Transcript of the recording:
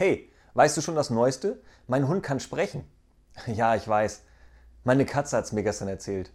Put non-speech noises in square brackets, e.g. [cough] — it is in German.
Hey, weißt du schon das Neueste? Mein Hund kann sprechen. [laughs] Ja, ich weiß. Meine Katze hat's mir gestern erzählt.